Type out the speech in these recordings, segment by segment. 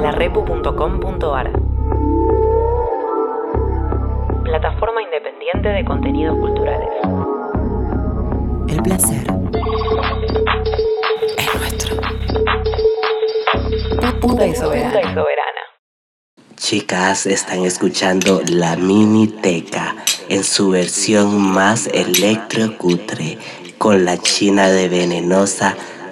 larepu.com.ar Plataforma independiente de contenidos culturales. El placer es nuestro. Puta y soberana. Chicas, están escuchando la Miniteca en su versión más electrocutre con la China de Venenosa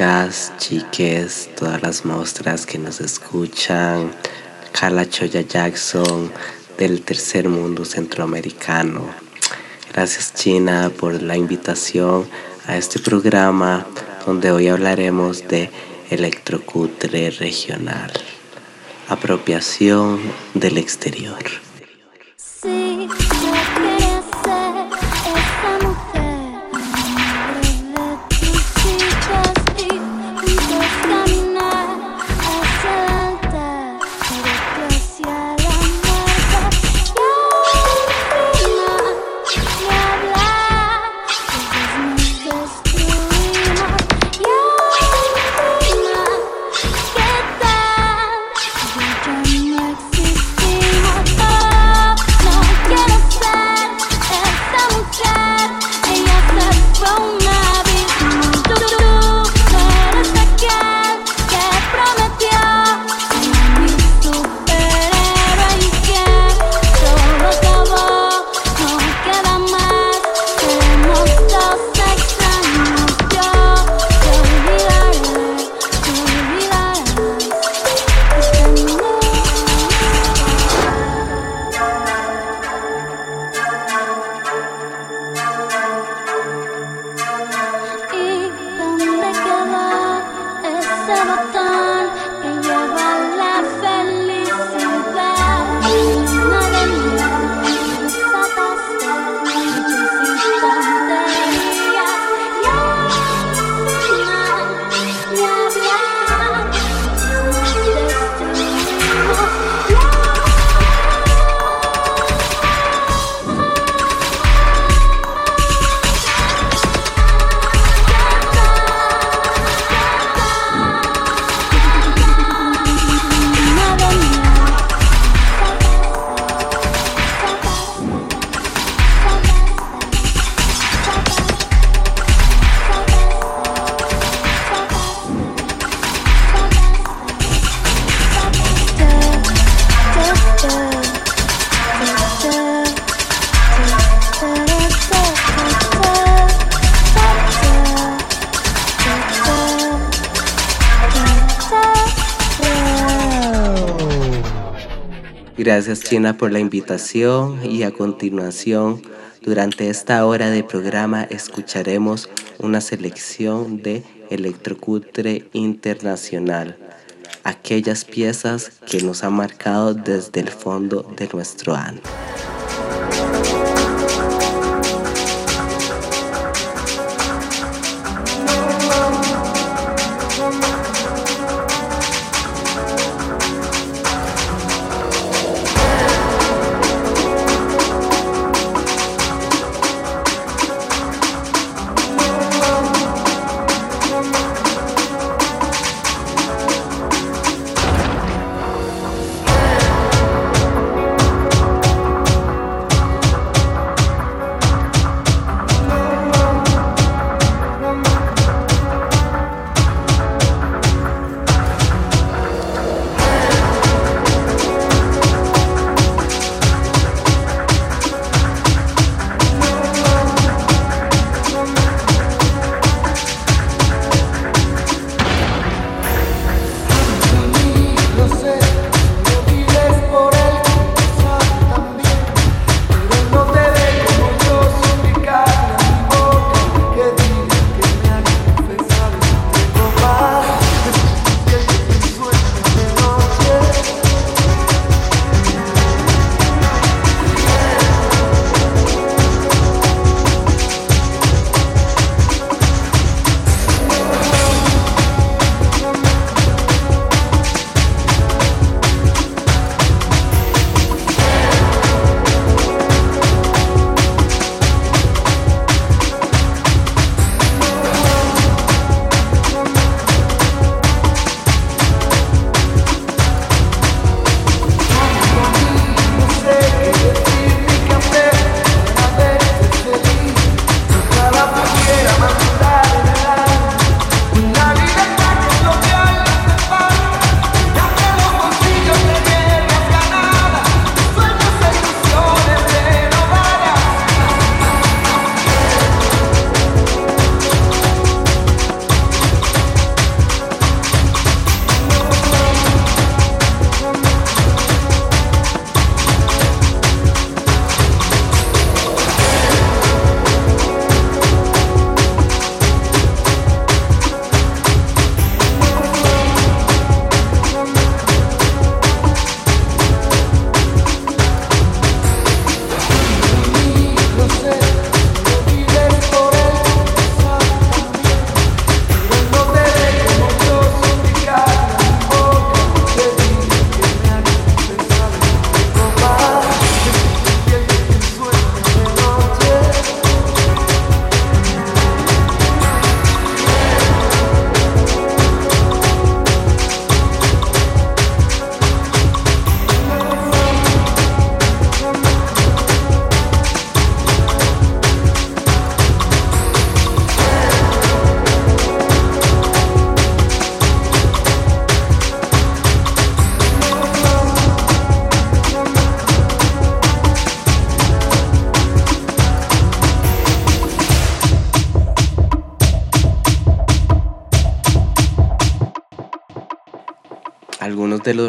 chicas, chiques, todas las mostras que nos escuchan. Carla Choya Jackson del tercer mundo centroamericano. Gracias China por la invitación a este programa donde hoy hablaremos de electrocutre regional. Apropiación del exterior. Gracias China por la invitación y a continuación, durante esta hora de programa escucharemos una selección de Electrocutre Internacional, aquellas piezas que nos han marcado desde el fondo de nuestro ano.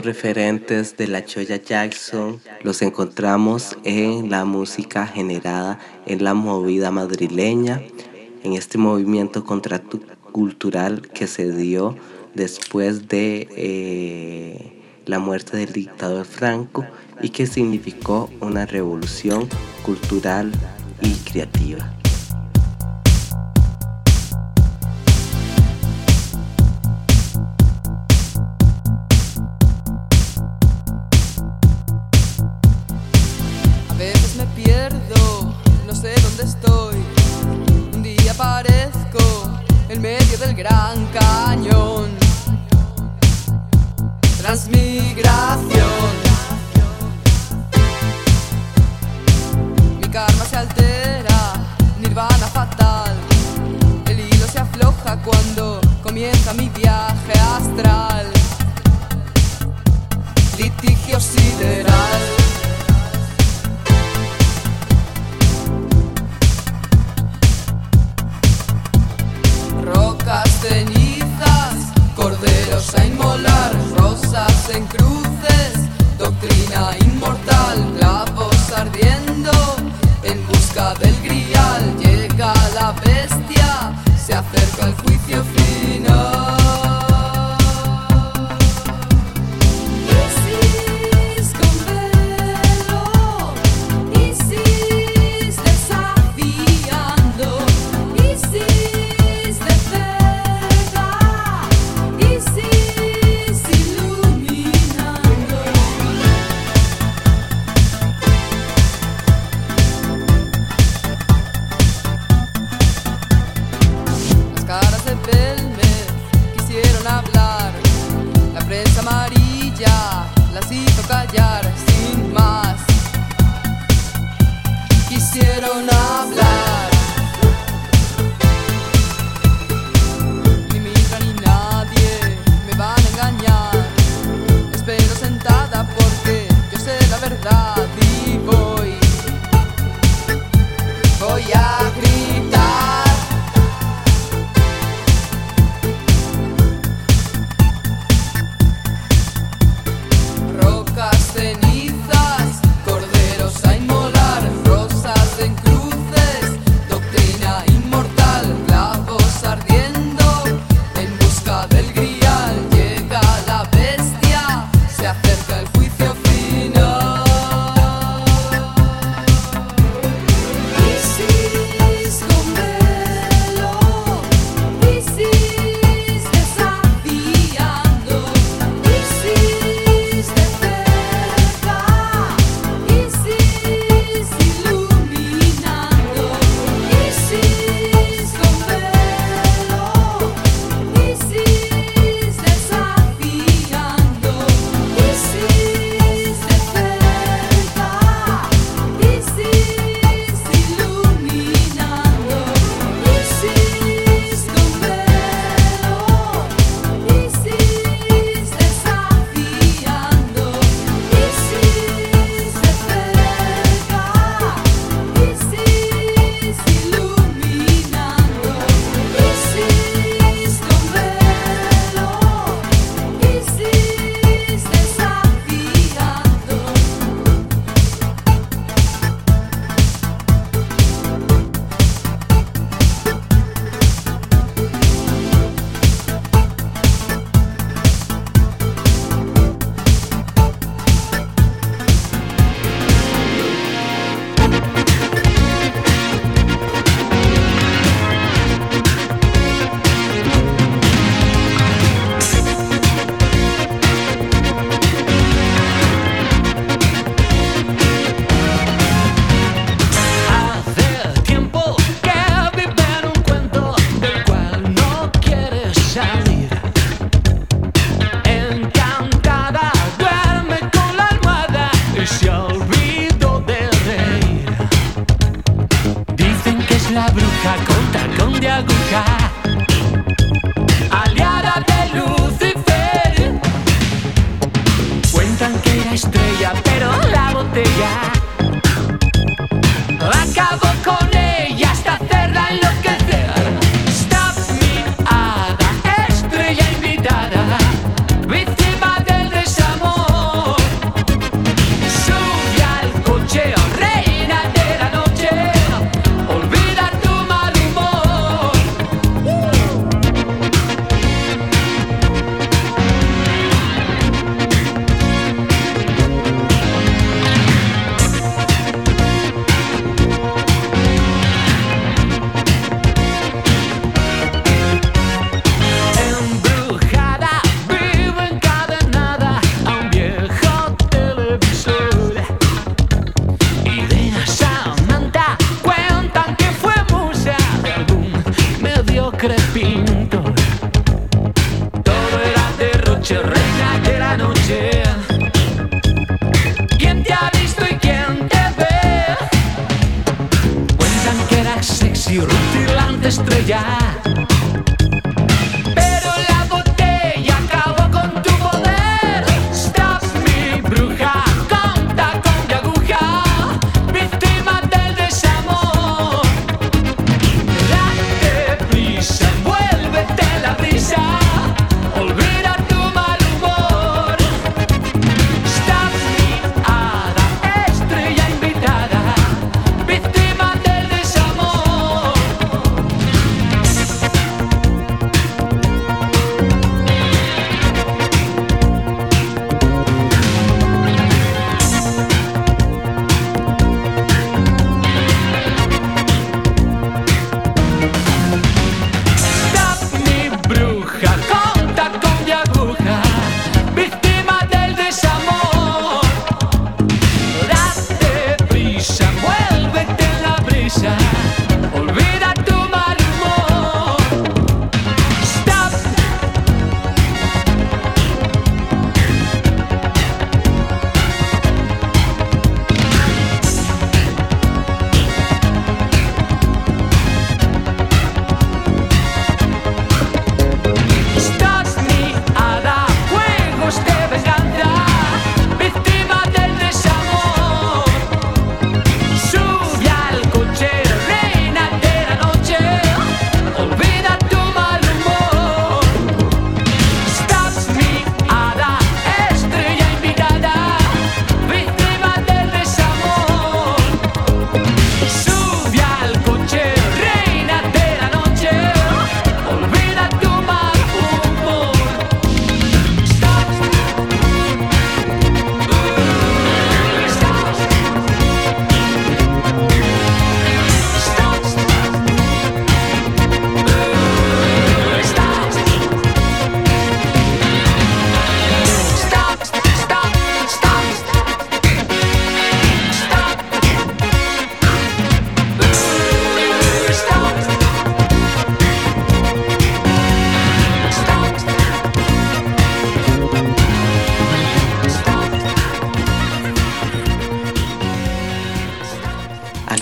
Referentes de la Choya Jackson los encontramos en la música generada en la movida madrileña, en este movimiento contracultural que se dio después de eh, la muerte del dictador Franco y que significó una revolución cultural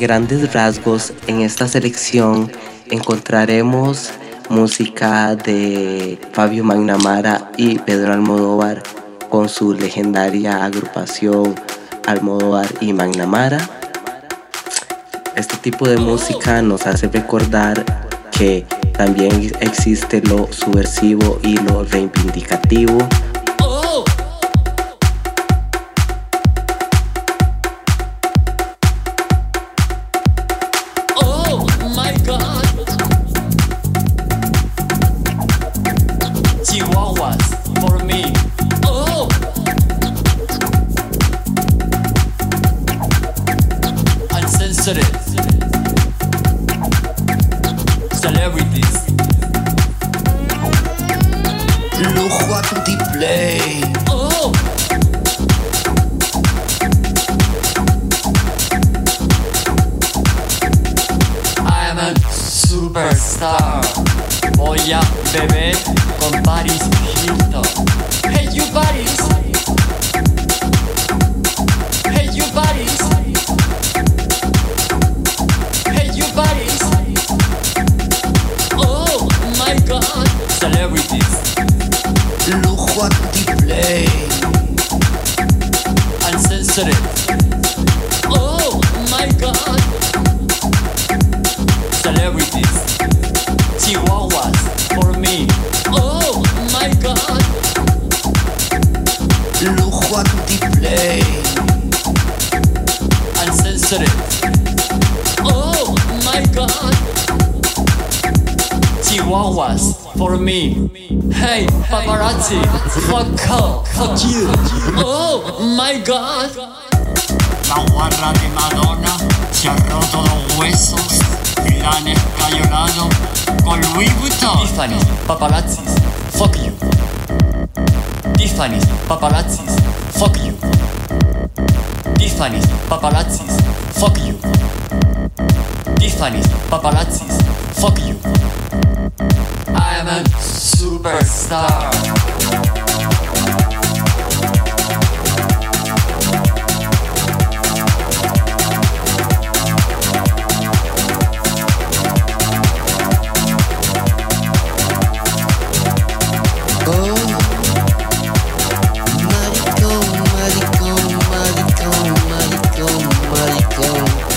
grandes rasgos, en esta selección encontraremos música de Fabio Magnamara y Pedro Almodóvar con su legendaria agrupación Almodóvar y Magnamara. Este tipo de música nos hace recordar que también existe lo subversivo y lo reivindicativo. flowers for me. Hey, paparazzi, fuck her, fuck you. Oh my god. La guarra de Madonna se ha roto los huesos y la han escayolado con Louis Vuitton. Tiffany, paparazzi, fuck you. Tiffany, paparazzi, fuck you. Tiffany, paparazzi, fuck you. Tiffany, paparazzi, fuck you. am a superstar.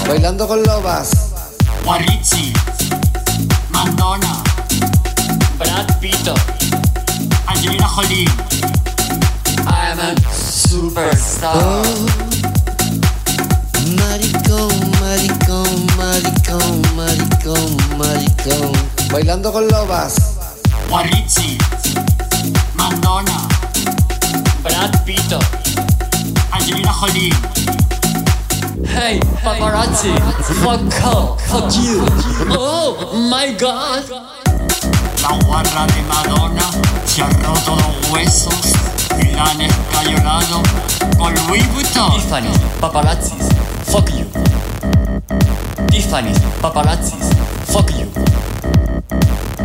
Bailando con lobas. Guarrichi. Madonna. Brad Pitt. Angelina Jolie, I am a superstar. Maricón, maricón, maricón, maricón, maricón. Bailando con lobas. Guarrizzi, Madonna, Brad Pitt. Angelina Jolie, Hey, paparazzi, fuck off, fuck you. Oh my god. La guarra de Madonna se ha roto los huesos y la han escayolado con Louis Vuitton. Tiffany, paparazzis, fuck you. Tiffany, paparazzis, fuck you.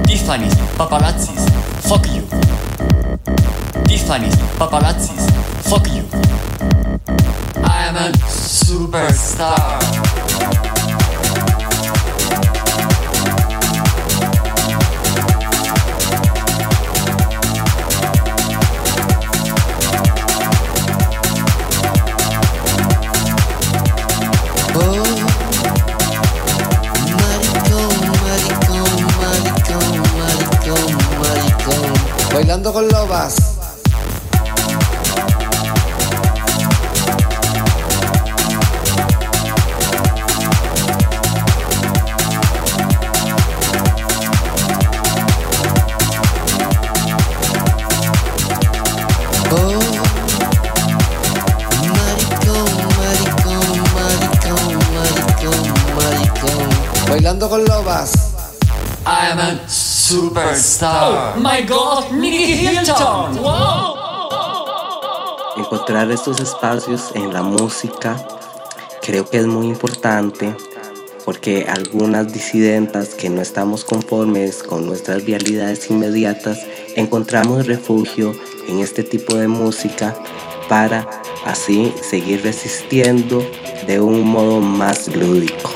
Tiffany, paparazzis, fuck you. Tiffany, paparazzis, fuck you. I am a superstar. Con lobas. Superstar. Oh my god, Nicky Hilton. Wow. Encontrar estos espacios en la música creo que es muy importante porque algunas disidentas que no estamos conformes con nuestras realidades inmediatas encontramos refugio en este tipo de música para así seguir resistiendo de un modo más lúdico.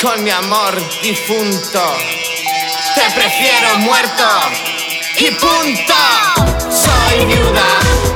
Con mi amor difunto. Te prefiero muerto y punto. Soy viuda.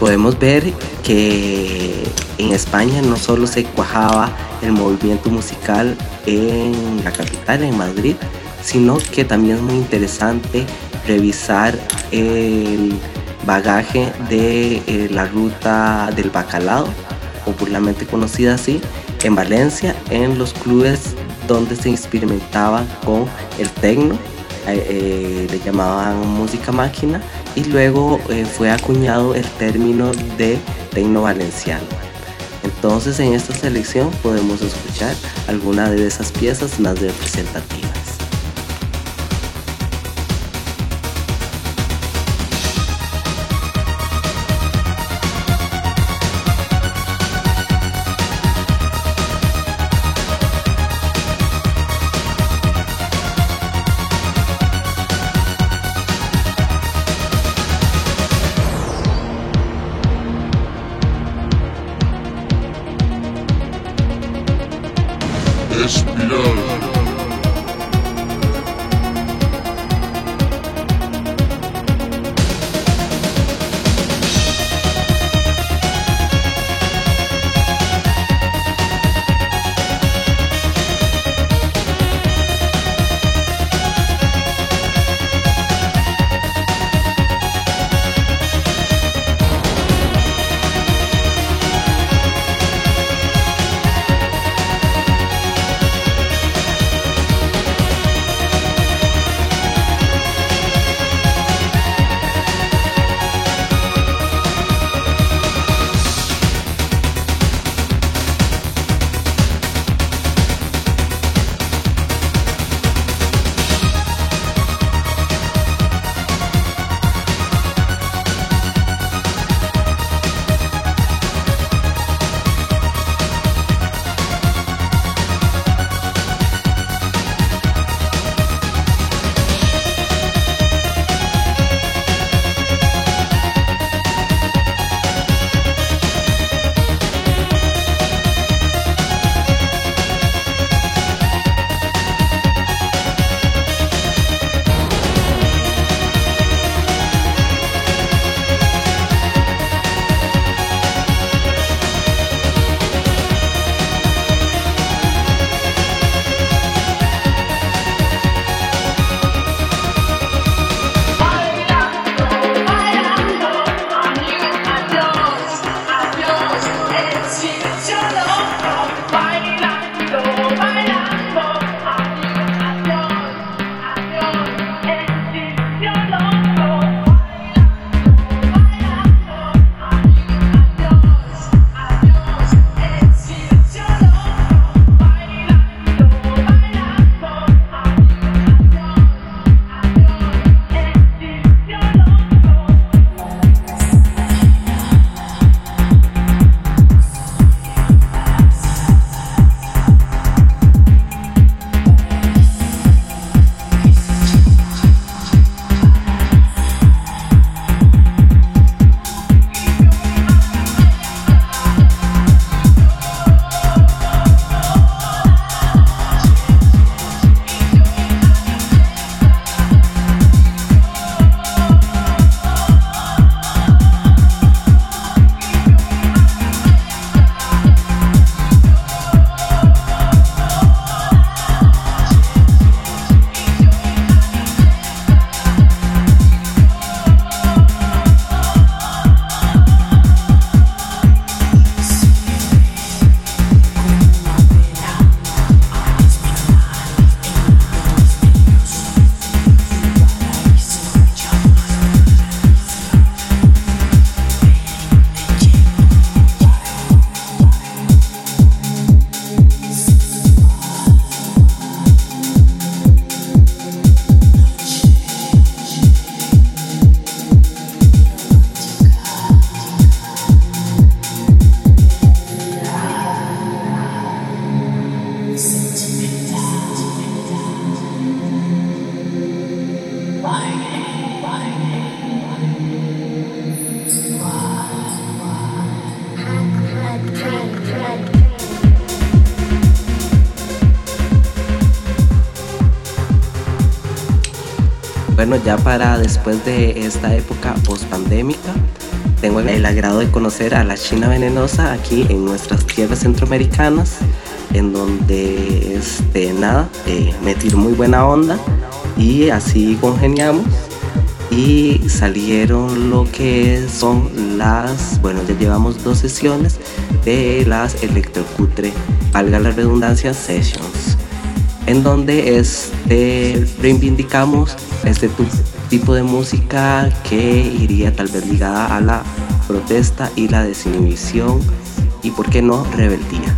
Podemos ver que en España no solo se cuajaba el movimiento musical en la capital, en Madrid, sino que también es muy interesante revisar el bagaje de eh, la ruta del bacalao, popularmente conocida así, en Valencia, en los clubes donde se experimentaba con el tecno, eh, eh, le llamaban música máquina, y luego eh, fue acuñado el término de tecno valenciano. Entonces en esta selección podemos escuchar algunas de esas piezas más representativas. Ya para después de esta época post-pandémica, tengo el agrado de conocer a la China Venenosa aquí en nuestras tierras centroamericanas, en donde, este, nada, eh, muy buena onda y así congeniamos y salieron lo que son las, bueno, ya llevamos dos sesiones de las Electrocutre, valga la redundancia, sessions, en donde este, reivindicamos este tipo de música que iría tal vez ligada a la protesta y la desinhibición y, por qué no, rebeldía.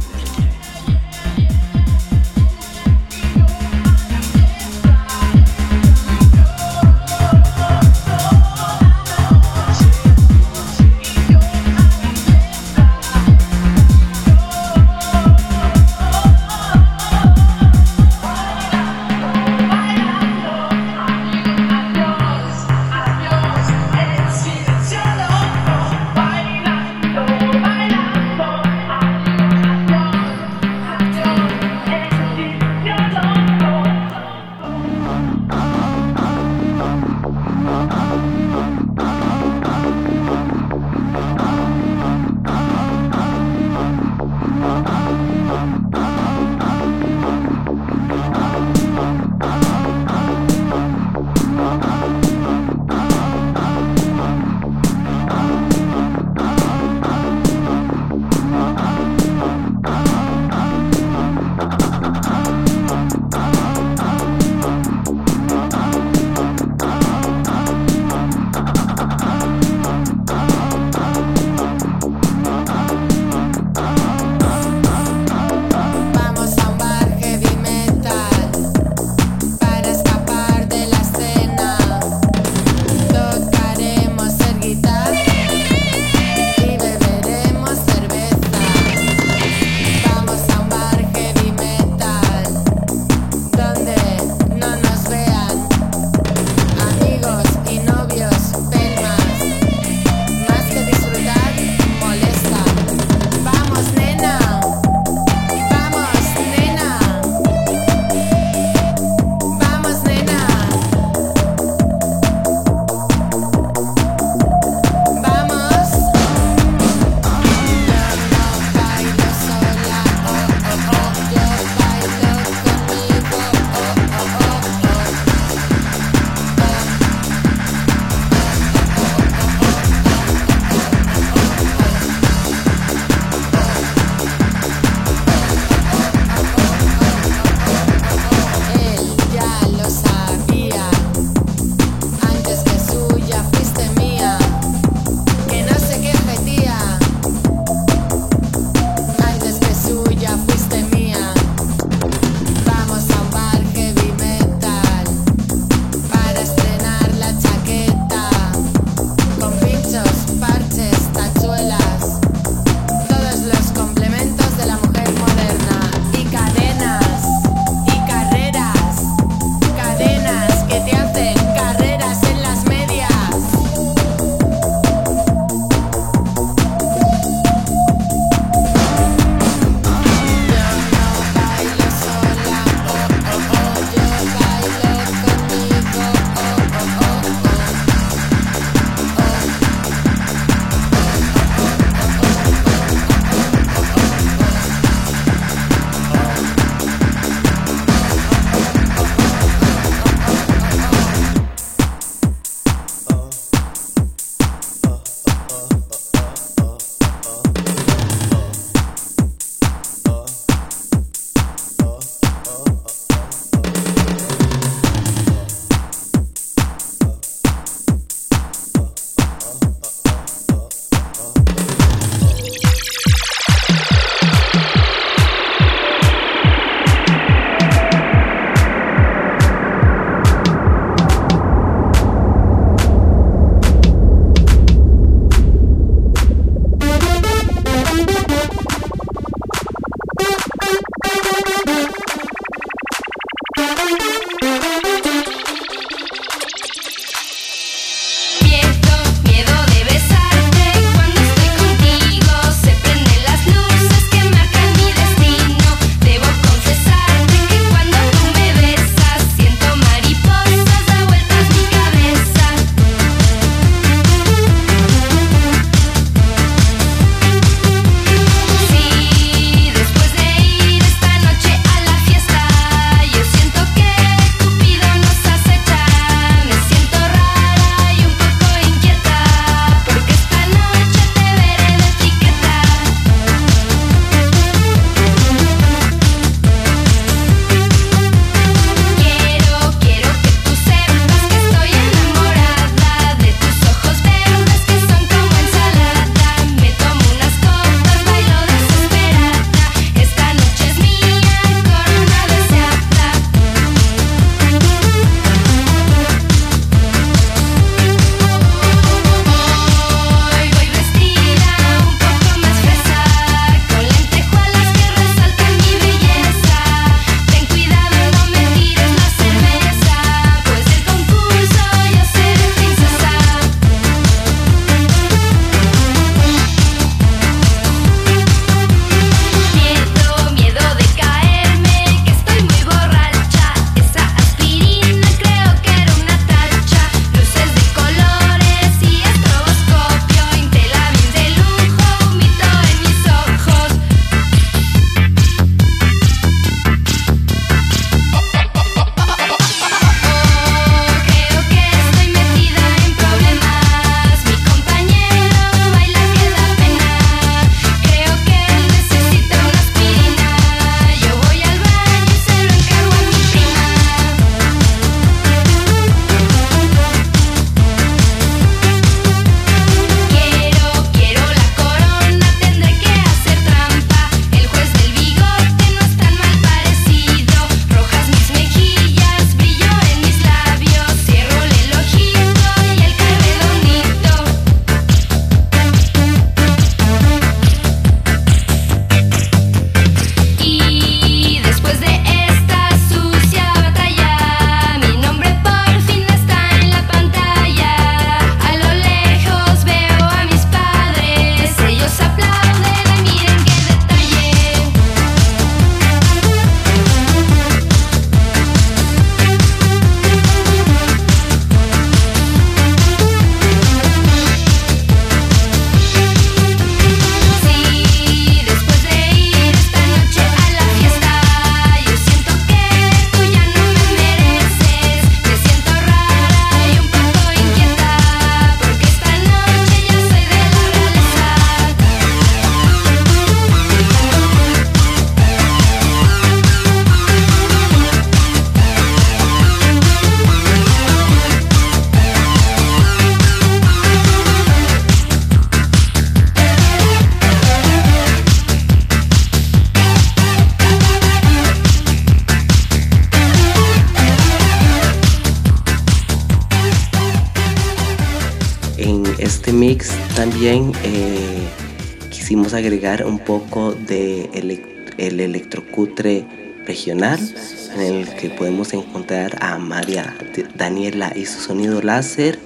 En el que podemos encontrar a María Daniela y su sonido láser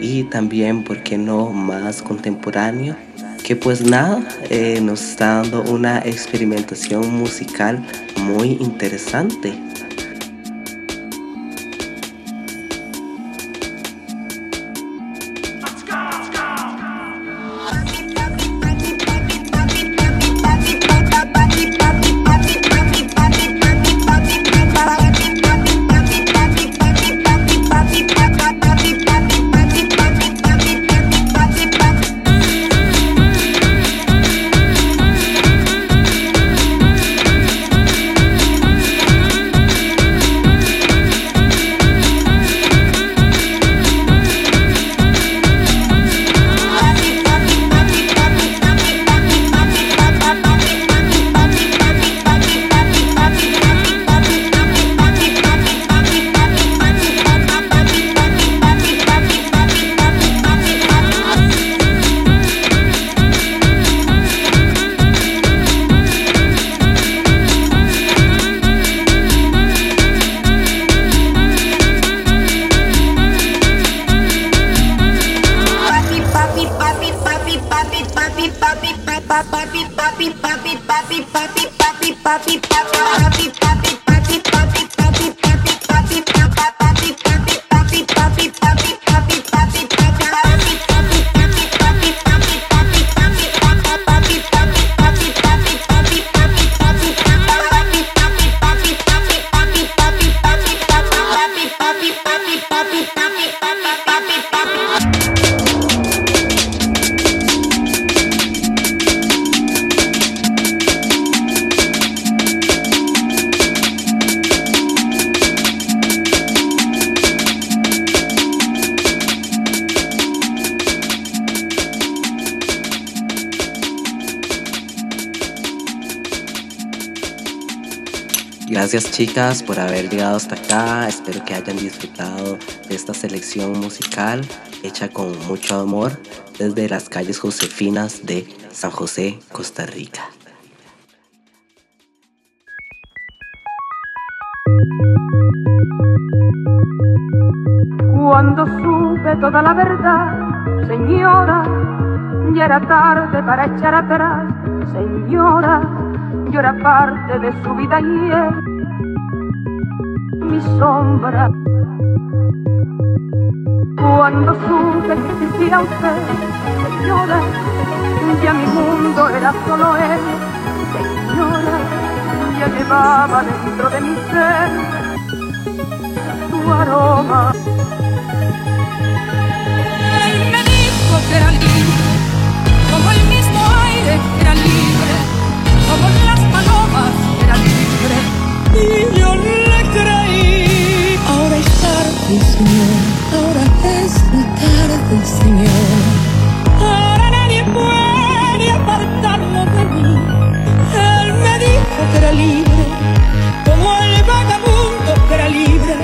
y también, ¿por qué no?, más contemporáneo que pues nada, eh, nos está dando una experimentación musical muy interesante. papi, papi, papi, papi, papi, papi, papi, papi. Gracias chicas por haber llegado hasta acá. Espero que hayan disfrutado de esta selección musical hecha con mucho amor desde las calles Josefinas de San José, Costa Rica. Cuando supe toda la verdad, señora, ya era tarde para echar atrás, señora, yo era parte de su vida y él, mi sombra. Cuando supe que existía usted, señora, ya mi mundo era solo él, señora, ya llevaba dentro de mi ser tu aroma. Él me dijo que era libre, como el mismo aire que era libre, Y yo le creí. Ahora es tarde, Señor, ahora es tarde, Señor. Ahora nadie puede apartarlo de mí. Él me dijo que era libre, como el vagabundo que era libre,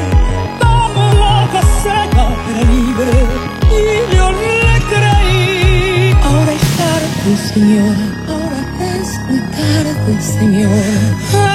como la caseta que era libre. Y yo le creí. Ahora es tarde, Señor, ahora es tarde, Señor.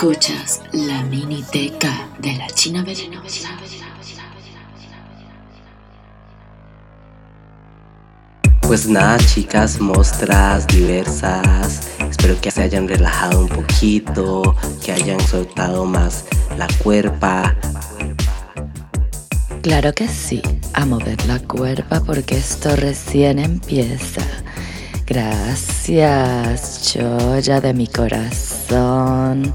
Escuchas la miniteca de la China Bella. Pues nada, chicas, mostras diversas. Espero que se hayan relajado un poquito, que hayan soltado más la cuerpa. Claro que sí, a mover la cuerpa porque esto recién empieza. Gracias, choya de mi corazón,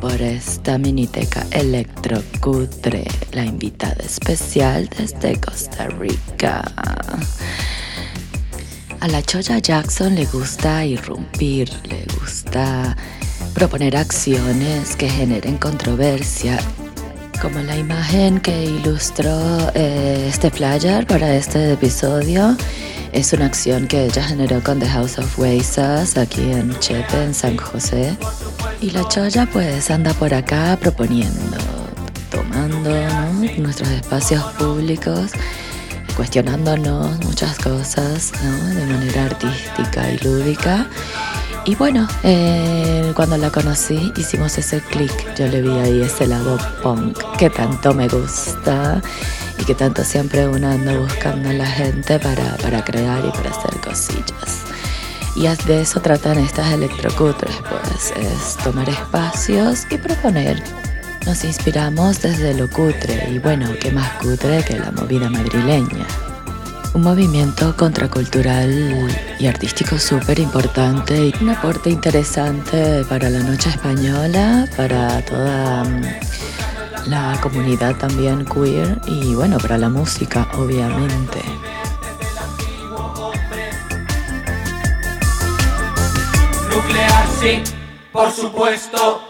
por esta miniteca electrocutre, la invitada especial desde Costa Rica. A la Choya Jackson le gusta irrumpir, le gusta proponer acciones que generen controversia, como la imagen que ilustró eh, este flyer para este episodio. Es una acción que ella generó con The House of Weisas aquí en Chepe, en San José. Y la Choya pues anda por acá proponiendo, tomando nuestros espacios públicos cuestionándonos muchas cosas ¿no? de manera artística y lúdica. Y bueno, eh, cuando la conocí hicimos ese clic, yo le vi ahí ese lado punk que tanto me gusta y que tanto siempre uno buscando a la gente para, para crear y para hacer cosillas. Y de eso tratan estas electrocutres, pues es tomar espacios y proponer nos inspiramos desde lo cutre y bueno, qué más cutre que la movida madrileña. Un movimiento contracultural y artístico súper importante y un aporte interesante para la noche española, para toda mm, la comunidad también queer y bueno, para la música obviamente. Nuclear sí, por supuesto.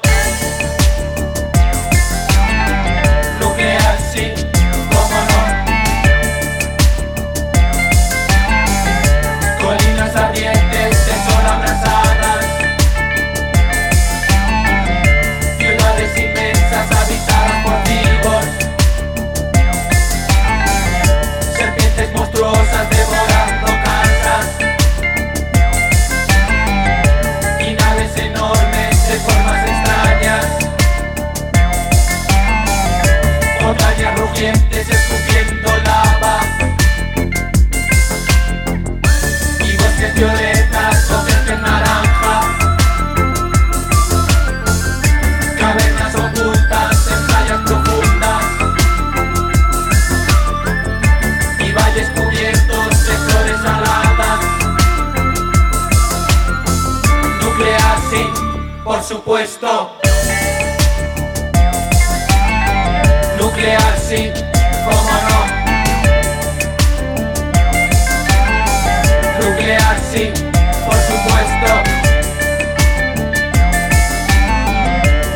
Nuclear sí, cómo no. Nuclear sí, por supuesto.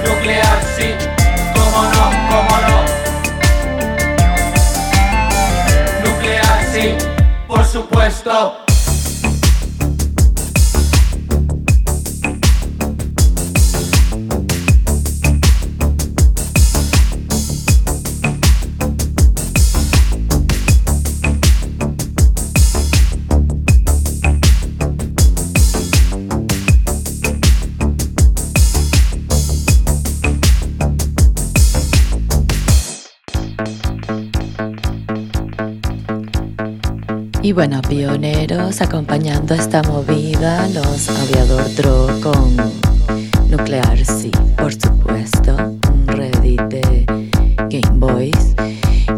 Nuclear sí, cómo no, cómo no. Nuclear sí, por supuesto. Y bueno, pioneros acompañando esta movida, los Aviador Dro con Nuclear sí, por supuesto, un Reddit de Game Boys.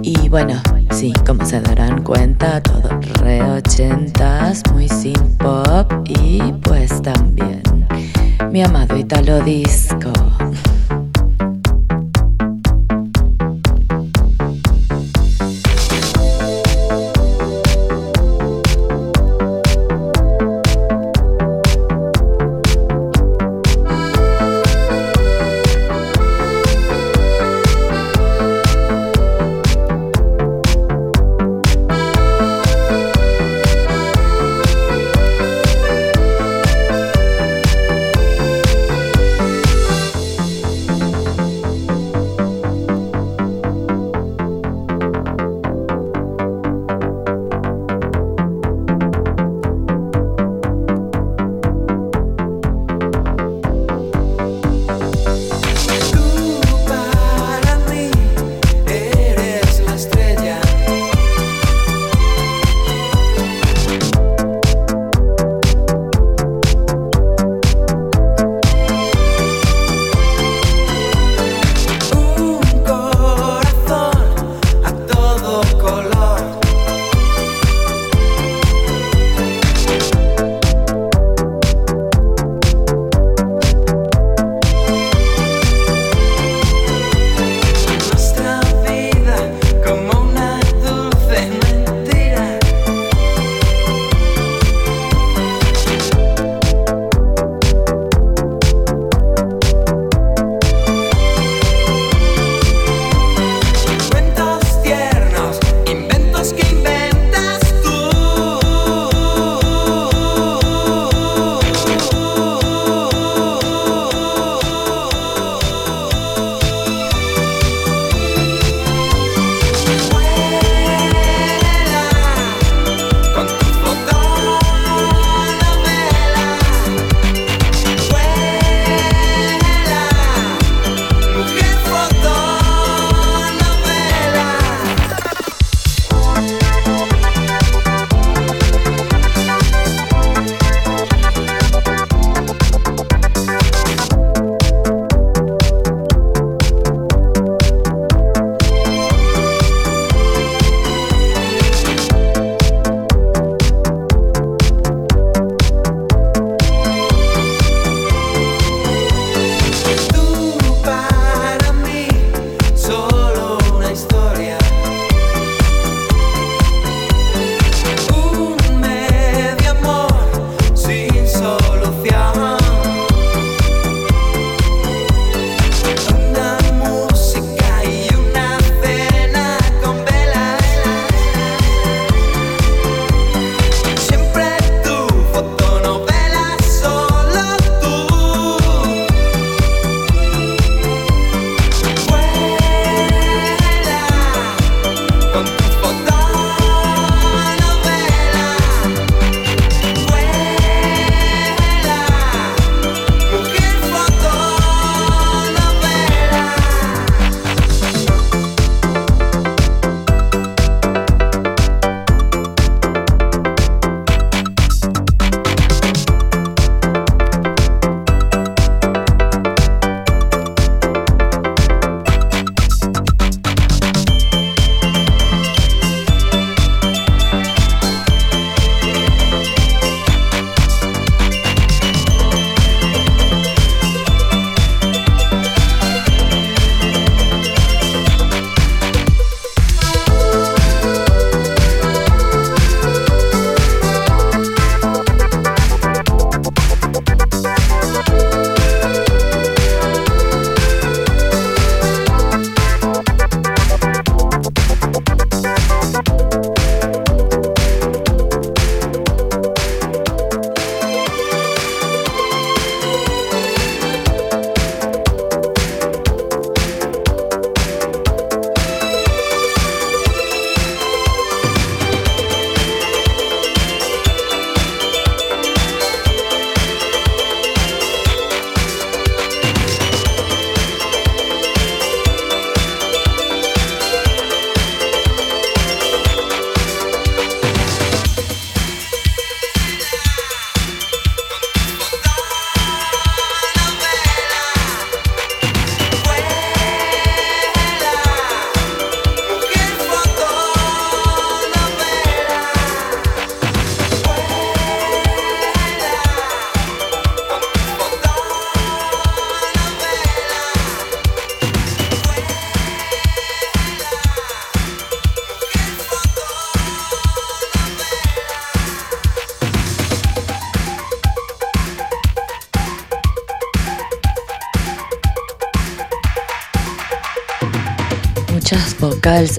Y bueno, sí, como se darán cuenta, todo re ochentas, muy sin pop y pues también mi amado Italo Disco.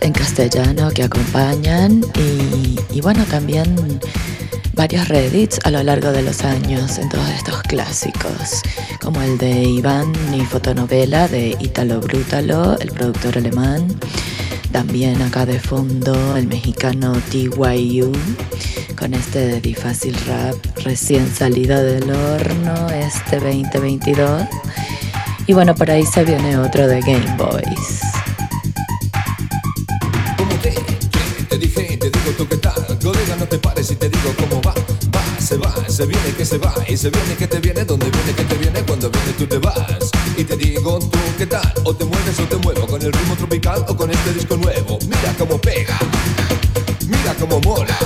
En castellano que acompañan y, y bueno, también varios reddits a lo largo de los años en todos estos clásicos, como el de Iván y fotonovela de Italo Brutalo, el productor alemán. También acá de fondo el mexicano TYU con este difícil rap recién salido del horno este 2022. Y bueno, por ahí se viene otro de Game Boys. Se viene que se va Y se viene que te viene, donde viene que te viene Cuando viene tú te vas. Y te digo tú qué tal O te mueves o te muevo Con el ritmo tropical o con este disco nuevo. Mira cómo pega Mira cómo mola.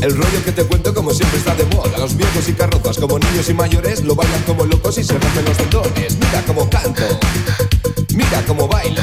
El rollo que te cuento como siempre está de moda. Los viejos y carrozas como niños y mayores Lo bailan como locos y se rompen los tendones. Mira cómo canto Mira cómo bailo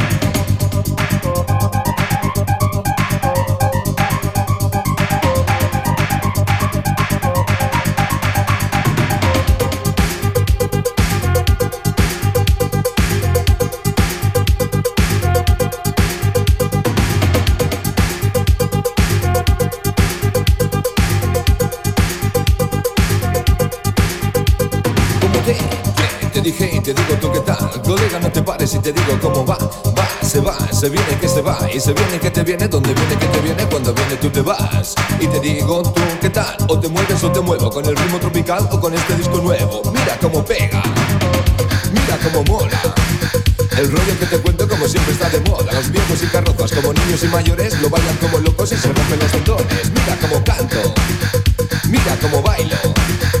te digo cómo va Va, se va, se viene que se va Y se viene que te viene, donde viene que te viene Cuando viene tú te vas. Y te digo tú qué tal O te mueves o te muevo Con el ritmo tropical o con este disco nuevo. Mira cómo pega Mira cómo mola. El rollo que te cuento como siempre está de moda. Los viejos y carrozas como niños y mayores Lo bailan como locos y se rompen los tendones. Mira cómo canto Mira cómo bailo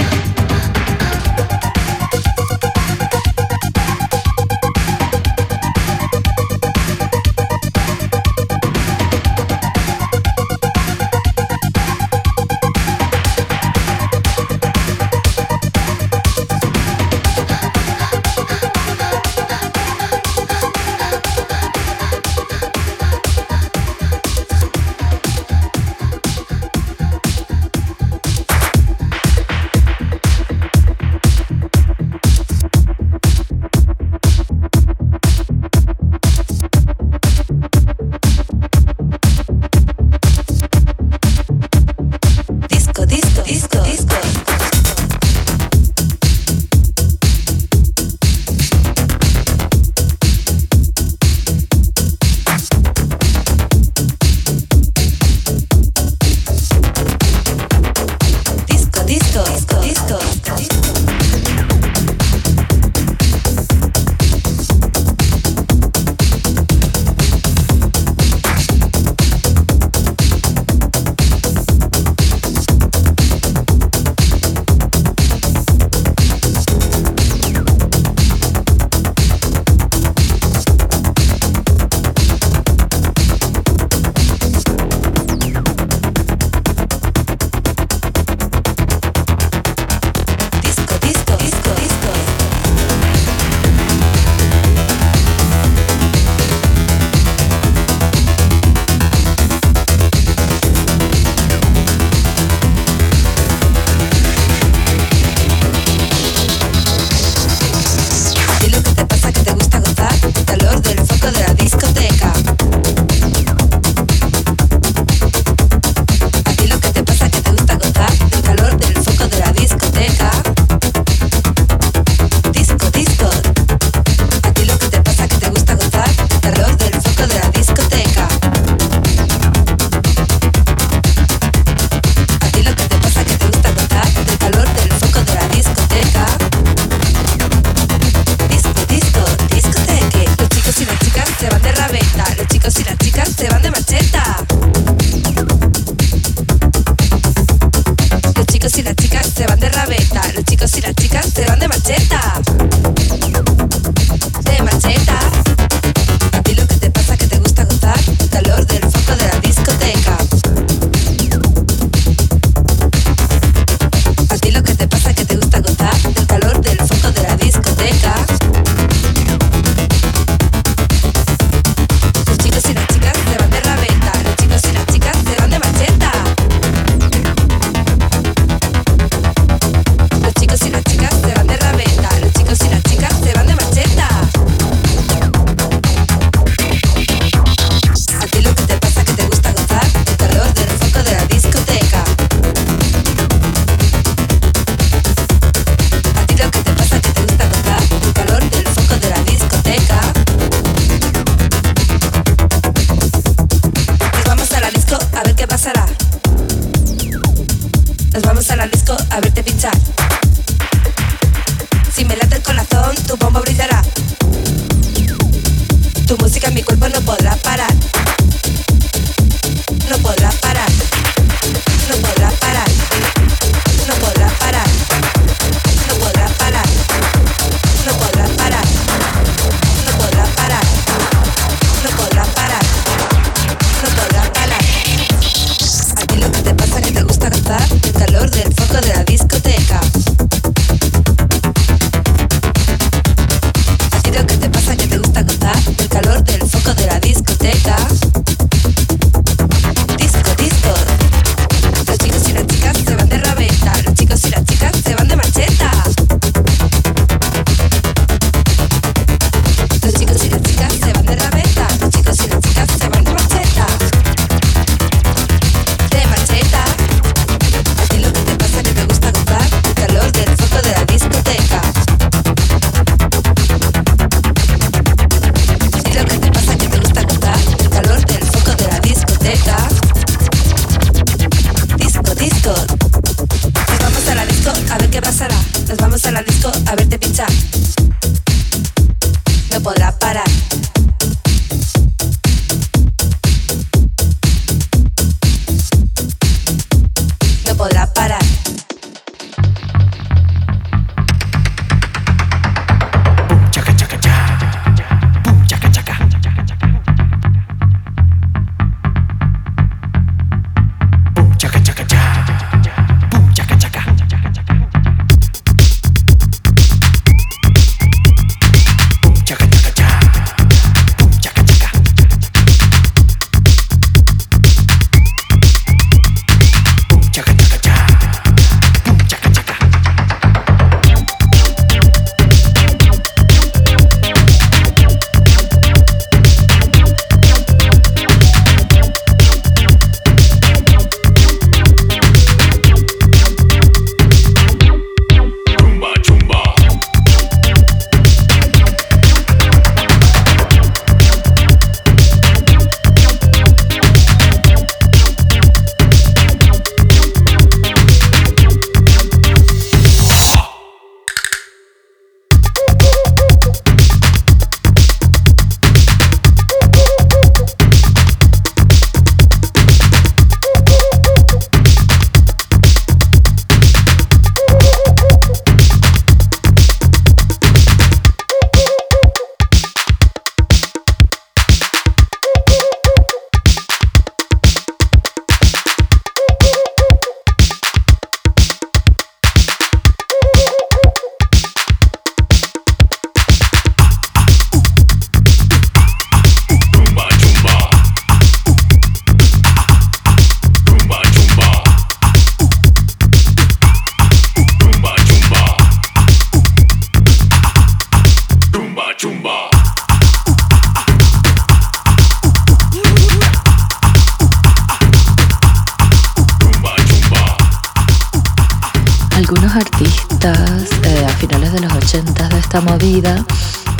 movida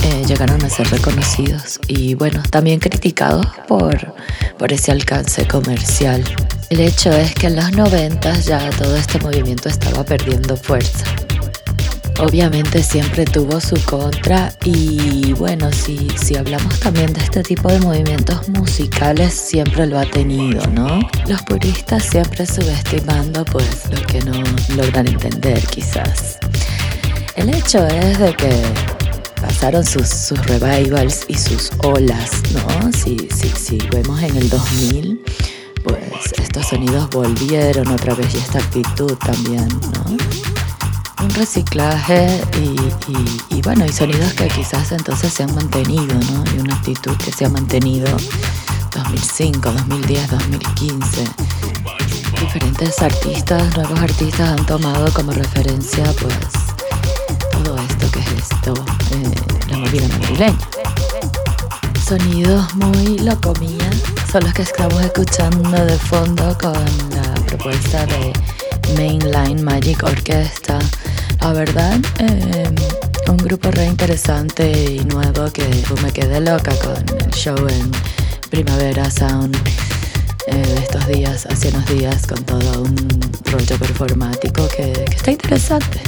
eh, llegaron a ser reconocidos y bueno, también criticados por, por ese alcance comercial. El hecho es que en los 90 ya todo este movimiento estaba perdiendo fuerza. obviamente siempre tuvo su contra y bueno, si, si hablamos también de este tipo de movimientos musicales, siempre lo ha tenido, ¿no? Los puristas siempre subestimando pues lo que no logran entender quizás. El hecho es de que pasaron sus, sus revivals y sus olas, ¿no? Si, si, si vemos en el 2000, pues estos sonidos volvieron otra vez y esta actitud también, ¿no? Un reciclaje y, bueno, y sonidos que quizás entonces se han mantenido, ¿no? Y una actitud que se ha mantenido 2005, 2010, 2015. Diferentes artistas, nuevos artistas han tomado como referencia pues todo esto que es esto, eh, la movida madrileña. Sonidos muy locomía son los que estamos escuchando de fondo con la propuesta de Mainline Magic Orchestra. La verdad, eh, un grupo re interesante y nuevo que me quedé loca con el show en Primavera Sound eh, estos días, hace unos días, con todo un rollo performático que está interesante.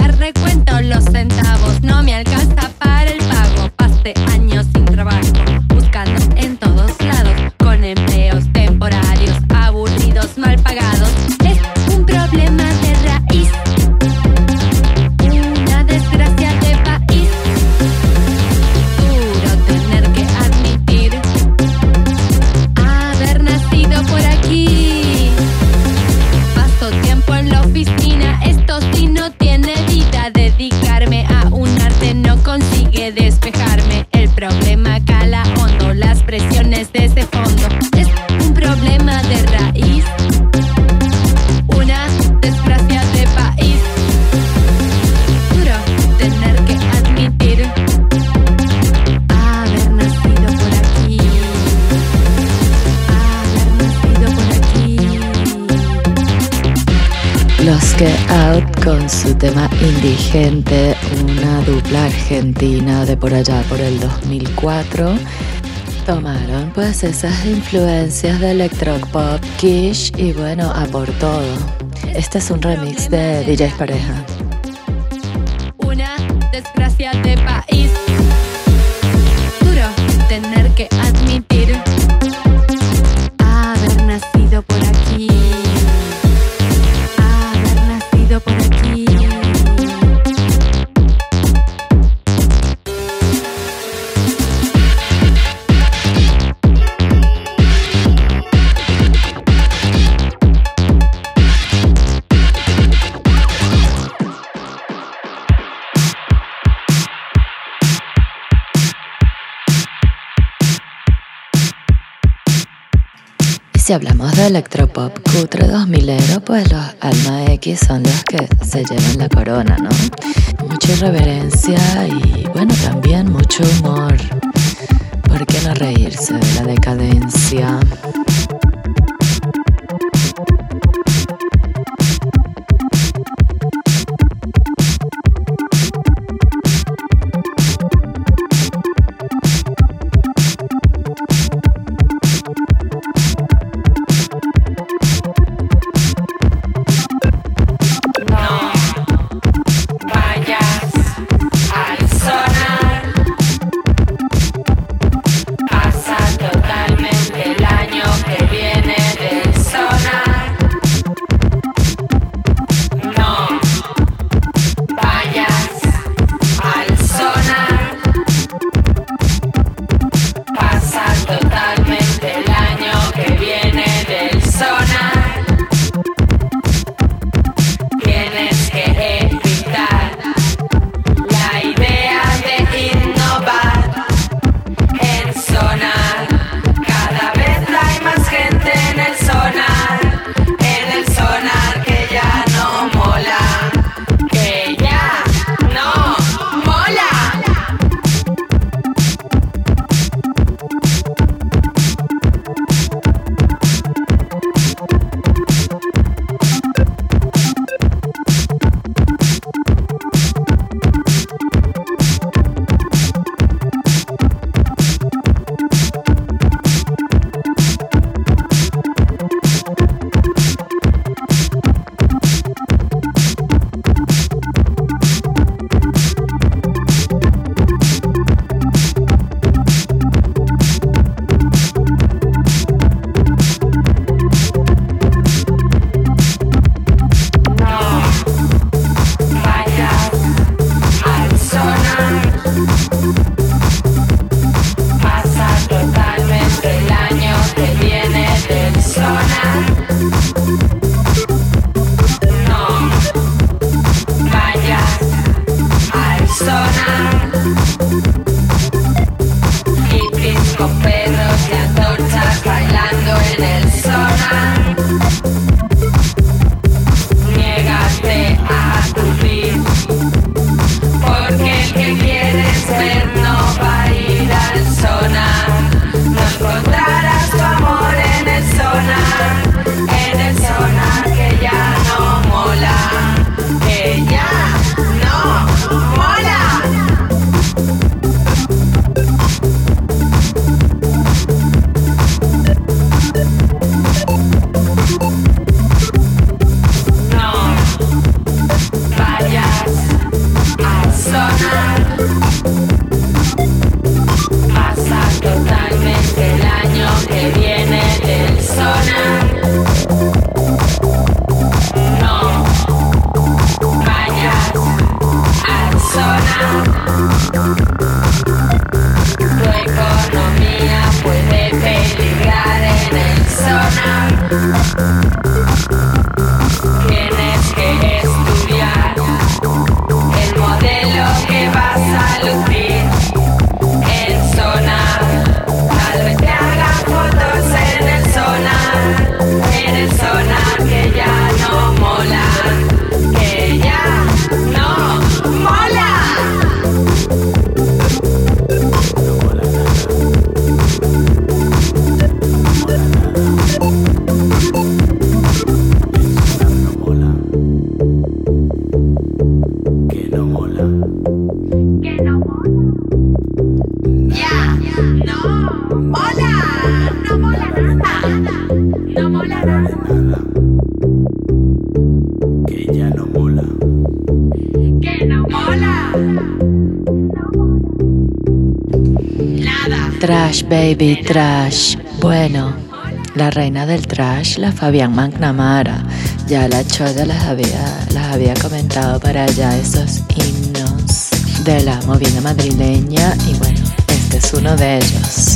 recuento los centavos, no me alcanza indigente, una dupla argentina de por allá por el 2004, tomaron pues esas influencias de electropop, quiche y bueno, a por todo. Este es un remix de DJs Pareja. Hablamos de electropop cutre 2000 pues los Alma X son los que se llevan la corona, ¿no? Mucha irreverencia y bueno, también mucho humor. ¿Por qué no reírse de la decadencia? Baby Trash. Bueno, la reina del trash, la Fabián McNamara. Ya la Choya las había, las había comentado para allá esos himnos de la movida madrileña y bueno, este es uno de ellos.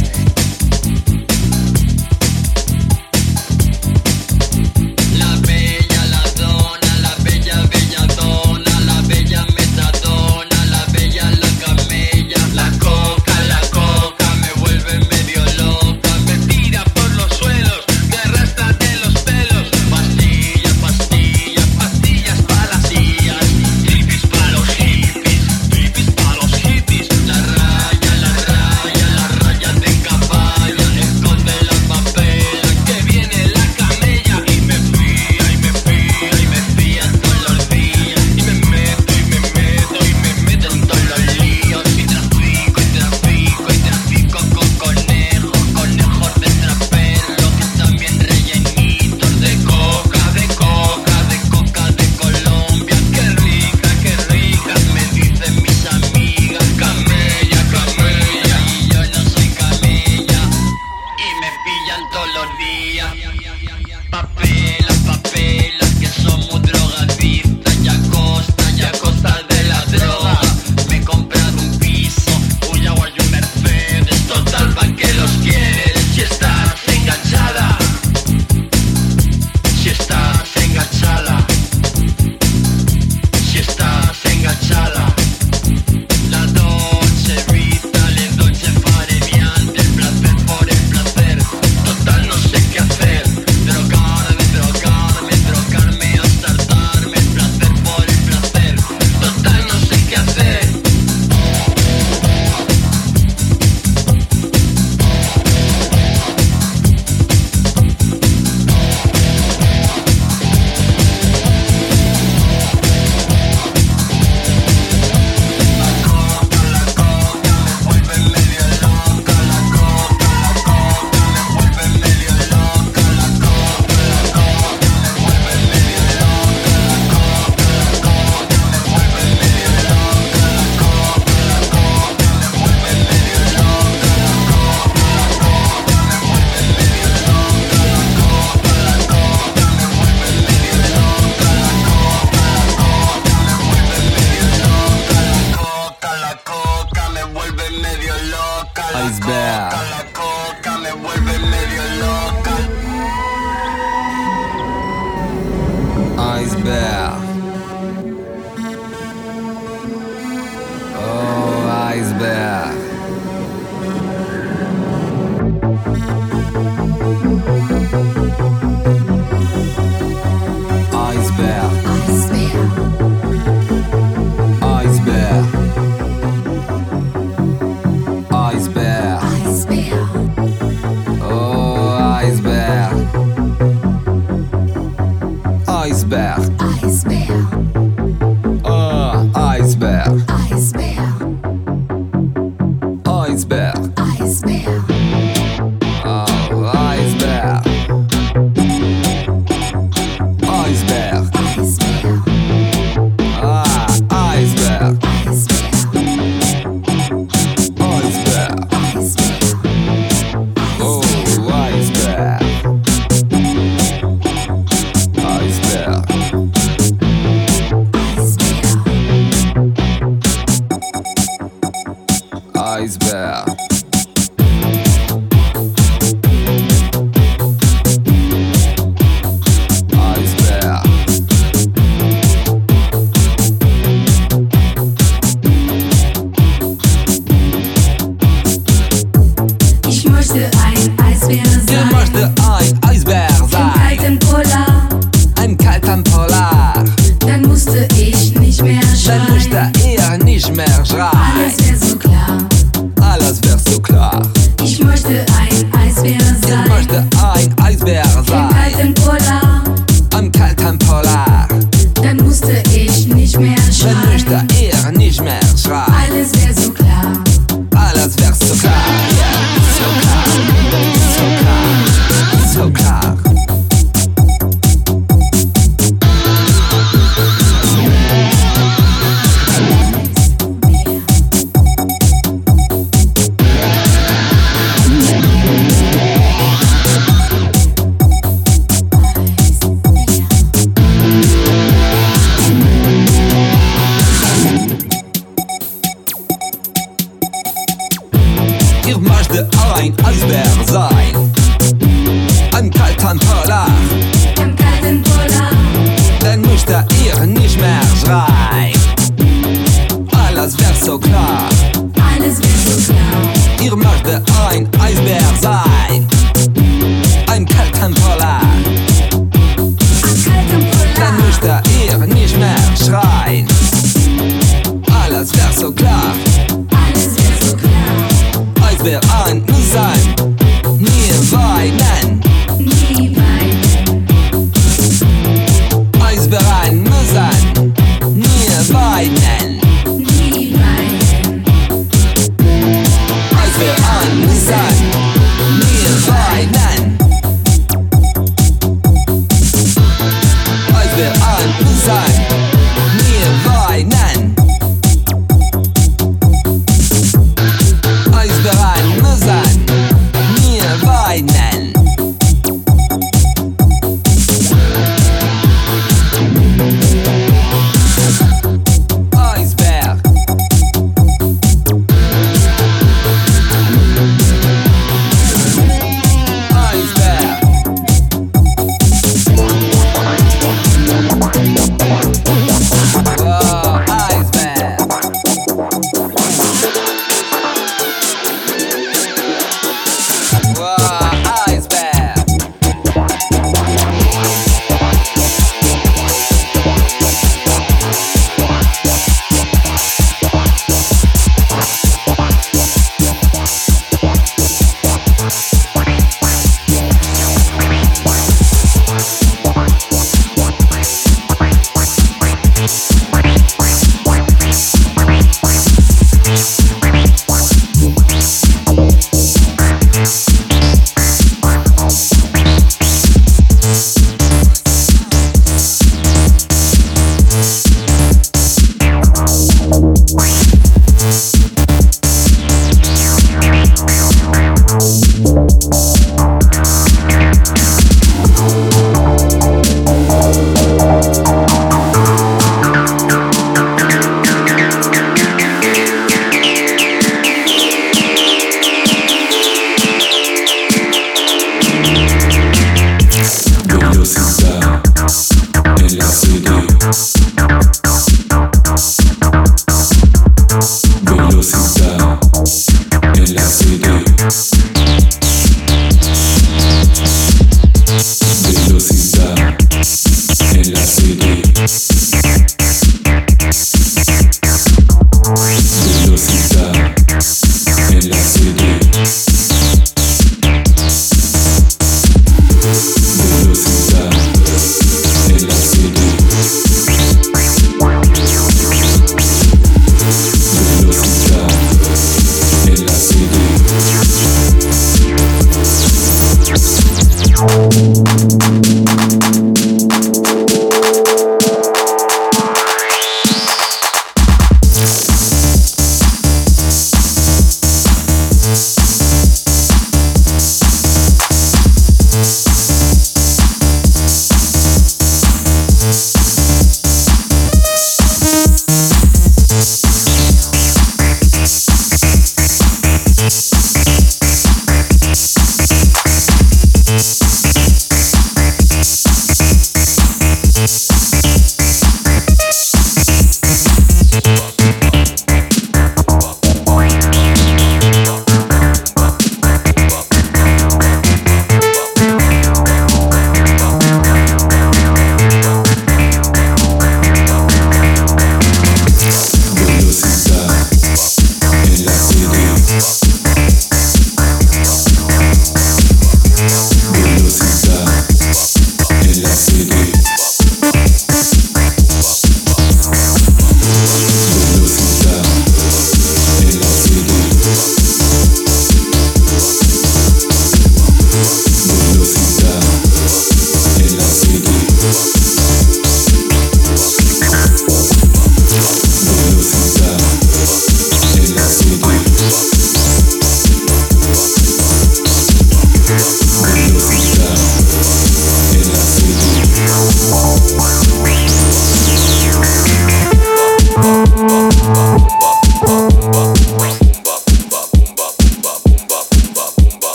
extra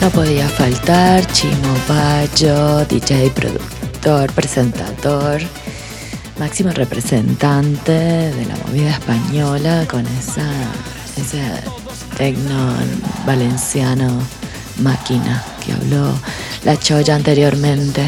No podía faltar Chimo Bayo, DJ, productor, presentador, máximo representante de la movida española con esa, ese tecno valenciano máquina que habló la choya anteriormente.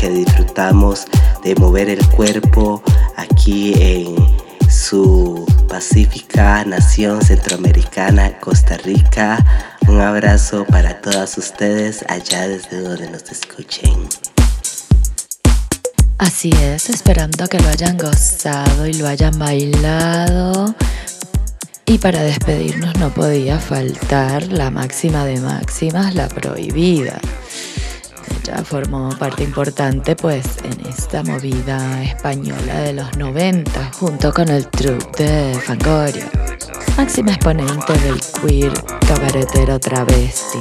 que disfrutamos de mover el cuerpo aquí en su pacífica nación centroamericana, Costa Rica. Un abrazo para todas ustedes allá desde donde nos escuchen. Así es, esperando que lo hayan gozado y lo hayan bailado. Y para despedirnos no podía faltar la máxima de máximas, la prohibida ya formó parte importante pues en esta movida española de los 90 junto con el truc de Fangoria, máxima exponente del queer cabaretero travesti.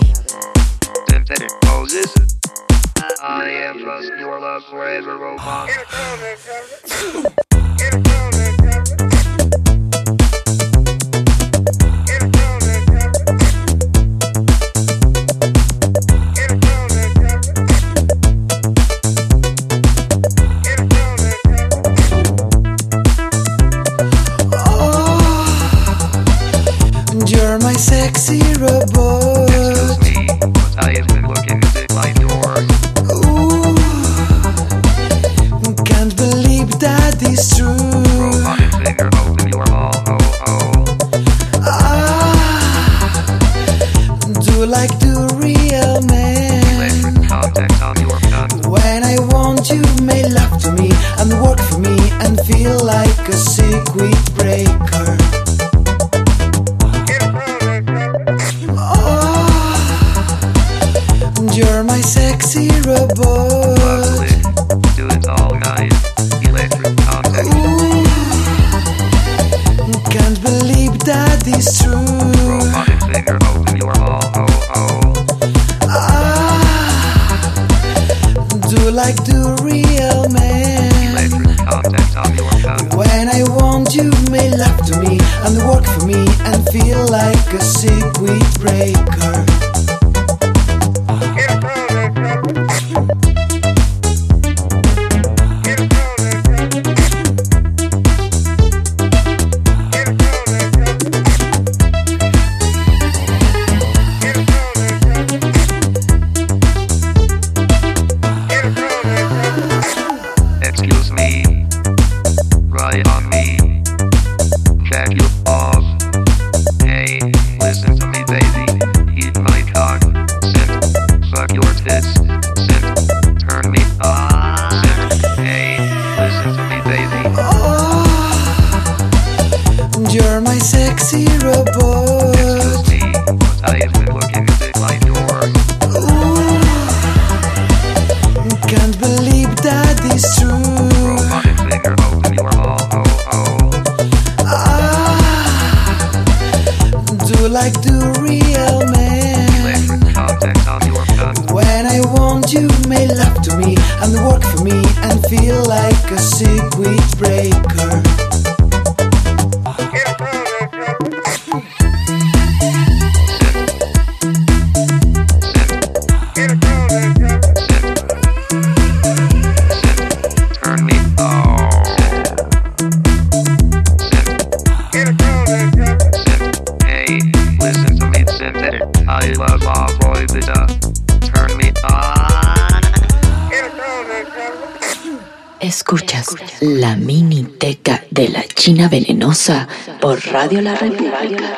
Radio La República.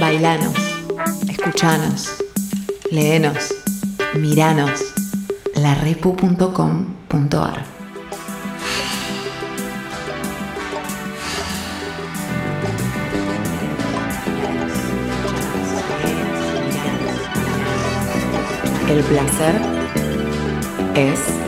Bailanos, escuchanos, leenos, miranos. larepu.com.ar El placer es